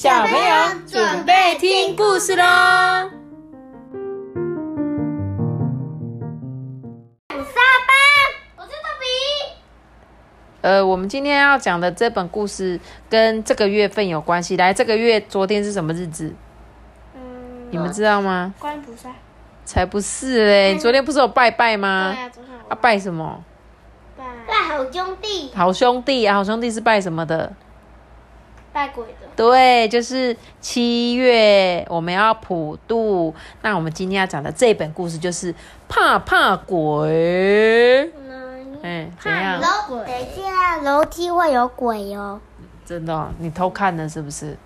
小朋友准备听故事喽！沙班，我是豆比。呃，我们今天要讲的这本故事跟这个月份有关系。来，这个月昨天是什么日子？嗯，你们知道吗？观菩萨。才不是嘞！昨天不是有拜拜吗？对啊，昨天我啊，拜什么？拜拜好兄弟，好兄弟啊！好兄弟是拜什么的？拜鬼的。对，就是七月我们要普渡。那我们今天要讲的这本故事就是怕怕鬼。嗯，哎，怎样？楼，等一下，楼梯会有鬼哦。真的哦、你偷看了是不是？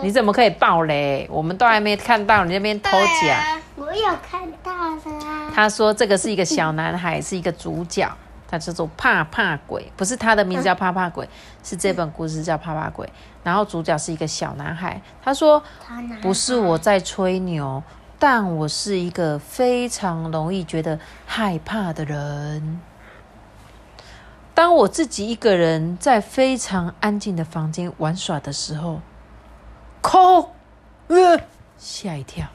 你怎么可以爆雷？我们都还没看到，你那边偷讲。我有看到的啊。他说这个是一个小男孩，是一个主角，他叫做怕怕鬼，不是它的名字叫怕怕鬼，是这本故事叫怕怕鬼。然后主角是一个小男孩，他说不是我在吹牛，但我是一个非常容易觉得害怕的人。当我自己一个人在非常安静的房间玩耍的时候，空，呃，吓一跳。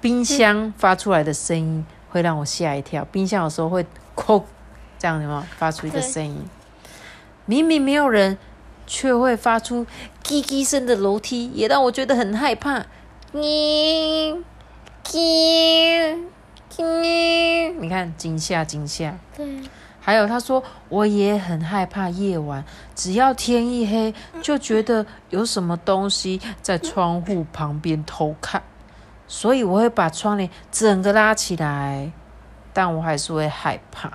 冰箱发出来的声音会让我吓一跳。冰箱有时候会叩，这样有没有发出一个声音？明明没有人，却会发出叽叽声的楼梯，也让我觉得很害怕。叽叽叽，你看惊吓惊吓。对，还有他说，我也很害怕夜晚，只要天一黑，就觉得有什么东西在窗户旁边偷看，所以我会把窗帘整个拉起来，但我还是会害怕。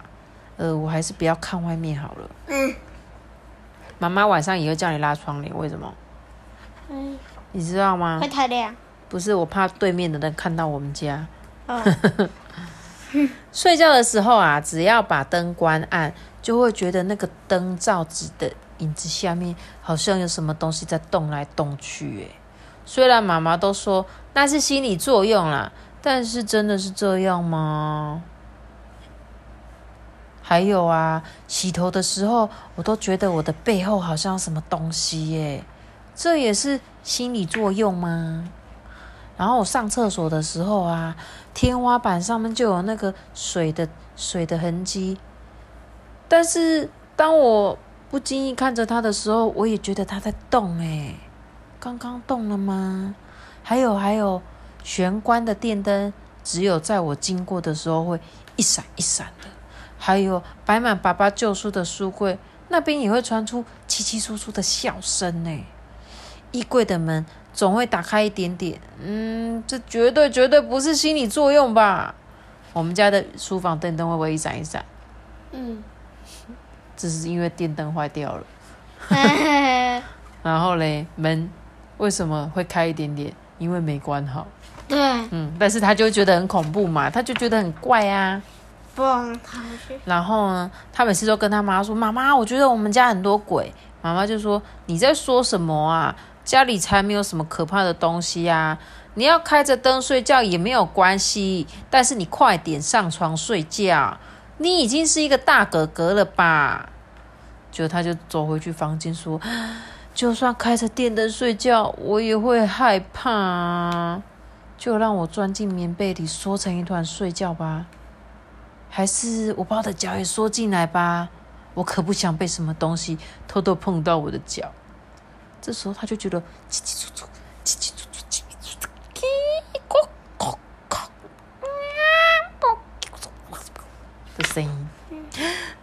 呃，我还是不要看外面好了。嗯妈妈晚上也会叫你拉窗帘，为什么？嗯，你知道吗会？太亮。不是，我怕对面的人看到我们家。哦，睡觉的时候啊，只要把灯关暗，就会觉得那个灯罩子的影子下面好像有什么东西在动来动去。哎，虽然妈妈都说那是心理作用啦，但是真的是这样吗？还有啊，洗头的时候，我都觉得我的背后好像什么东西耶，这也是心理作用吗？然后我上厕所的时候啊，天花板上面就有那个水的水的痕迹，但是当我不经意看着它的时候，我也觉得它在动诶，刚刚动了吗？还有还有，玄关的电灯只有在我经过的时候会一闪一闪的，还有摆满爸爸旧书的书柜那边也会传出稀稀疏疏的笑声呢。衣柜的门总会打开一点点，嗯，这绝对绝对不是心理作用吧？我们家的书房电灯会不会一闪一闪？嗯，只是因为电灯坏掉了。对，然后嘞，门为什么会开一点点？因为没关好。对嗯，但是他就会觉得很恐怖嘛，他就觉得很怪啊。不让他们去。然后呢，他每次都跟他妈说：“妈妈，我觉得我们家很多鬼。”妈妈就说：“你在说什么啊？家里才没有什么可怕的东西啊！你要开着灯睡觉也没有关系，但是你快点上床睡觉。你已经是一个大哥哥了吧？”就他就走回去房间说：“就算开着电灯睡觉，我也会害怕啊！就让我钻进棉被里缩成一团睡觉吧。”还是我把我的脚也缩进来吧，我可不想被什么东西偷偷碰到我的脚。这时候他就觉得叽叽楚楚、叽叽楚楚、叽叽楚楚、叽咕咕咕的声音。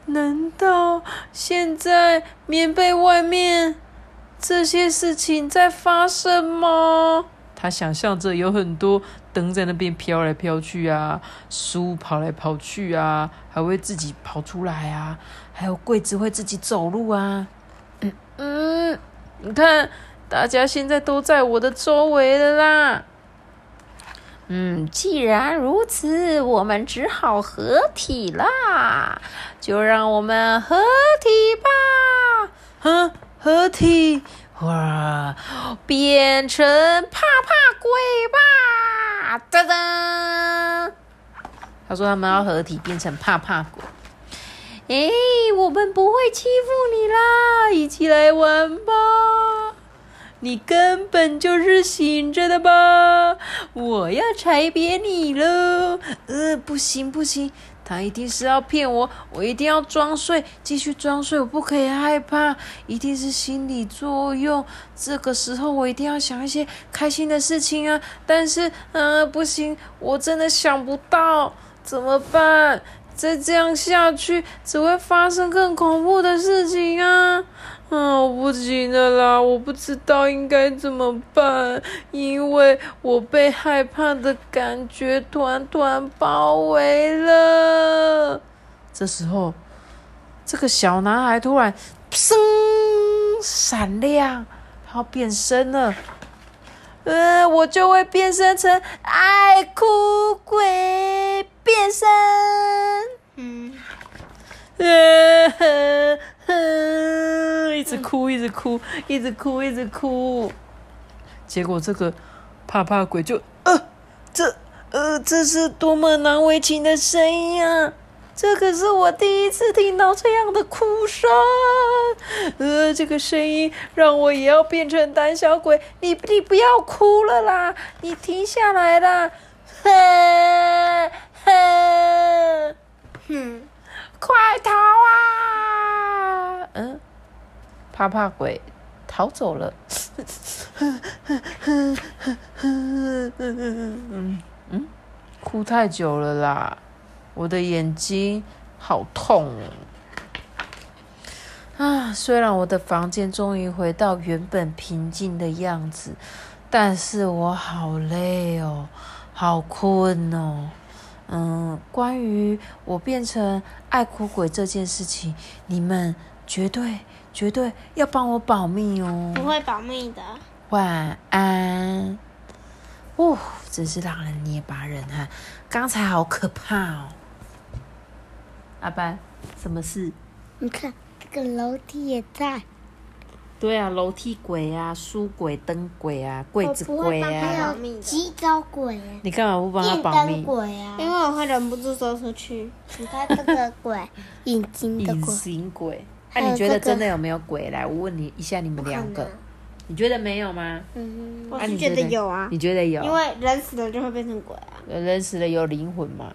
难道现在棉被外面这些事情在发生吗？他想象着有很多灯在那边飘来飘去啊，书跑来跑去啊，还会自己跑出来啊，还有柜子会自己走路啊。嗯嗯，你看，大家现在都在我的周围了啦。嗯，既然如此，我们只好合体啦，就让我们合体吧。哼，合体。哇，变成怕怕鬼吧！噔噔，他说他们要合体变成怕怕鬼。哎，我们不会欺负你啦，一起来玩吧！你根本就是醒着的吧？我要踩扁你喽！呃，不行不行，他一定是要骗我，我一定要装睡，继续装睡，我不可以害怕，一定是心理作用。这个时候我一定要想一些开心的事情啊！但是，呃，不行，我真的想不到，怎么办？再这样下去，只会发生更恐怖的事情啊！啊，我不行了啦，我不知道应该怎么办，因为我被害怕的感觉团团包围了。这时候，这个小男孩突然砰闪亮，他要变身了。呃，我就会变身成爱哭鬼变身。嗯，呃 一直哭，一直哭，一直哭，一直哭。结果这个怕怕鬼就呃，这呃，这是多么难为情的声音啊！这可是我第一次听到这样的哭声，呃，这个声音让我也要变成胆小鬼。你你不要哭了啦，你停下来啦，哼哼哼，快逃啊！嗯，怕怕鬼逃走了。嗯 嗯，哭太久了啦。我的眼睛好痛！啊，虽然我的房间终于回到原本平静的样子，但是我好累哦，好困哦。嗯，关于我变成爱哭鬼这件事情，你们绝对绝对要帮我保密哦。不会保密的。晚安。哦，真是让人捏巴人哈！刚才好可怕哦。阿班，什么事？你看这个楼梯也在。对啊，楼梯鬼啊，书鬼、灯鬼啊，柜子鬼啊。还有洗澡鬼。你干嘛不帮他保密？鬼啊！因为我会忍不住走出去。你看这个鬼，隐形的鬼。隐形鬼。那你觉得真的有没有鬼？来，我问你一下，你们两个，你觉得没有吗？嗯，我是觉得有啊。你觉得有？因为人死了就会变成鬼啊。人死了有灵魂嘛？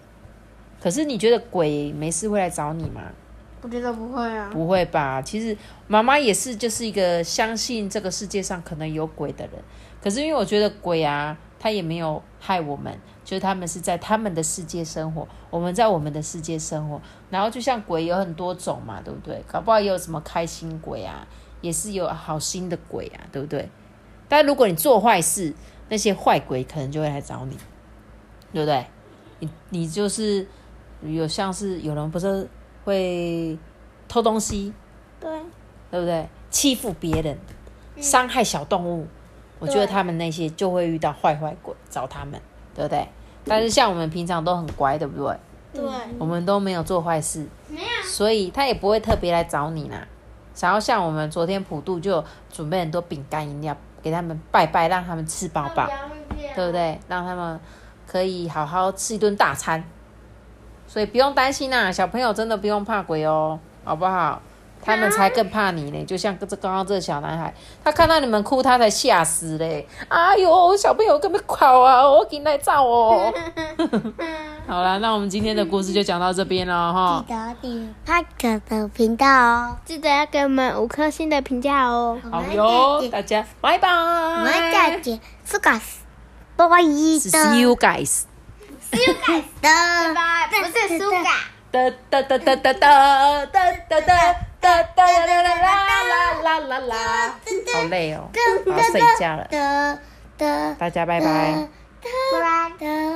可是你觉得鬼没事会来找你吗？我觉得不会啊。不会吧？其实妈妈也是，就是一个相信这个世界上可能有鬼的人。可是因为我觉得鬼啊，他也没有害我们，就是他们是在他们的世界生活，我们在我们的世界生活。然后就像鬼有很多种嘛，对不对？搞不好也有什么开心鬼啊，也是有好心的鬼啊，对不对？但如果你做坏事，那些坏鬼可能就会来找你，对不对？你你就是。有像是有人不是会偷东西，对，对不对？欺负别人，伤害小动物，我觉得他们那些就会遇到坏坏鬼找他们，对不对？但是像我们平常都很乖，对不对？对，我们都没有做坏事，没有，所以他也不会特别来找你啦。然后像我们昨天普渡就准备很多饼干饮料给他们拜拜，让他们吃饱饱，对不对？让他们可以好好吃一顿大餐。所以不用担心啦，小朋友真的不用怕鬼哦，好不好？他们才更怕你呢，就像这刚刚这个小男孩，他看到你们哭，他才吓死嘞！哎呦，小朋友根本哭啊，我给你来照哦。好了，那我们今天的故事就讲到这边了哈。记得订派克的频道哦，记得要给我们五颗星的评价哦。好哟，大家拜拜。我们再见，guys，拜拜。See you guys。苏嘎的，不是苏嘎。哒哒哒哒哒哒哒哒哒哒哒啦啦啦啦啦啦，好累哦，我要睡觉了。大家拜拜。拜拜。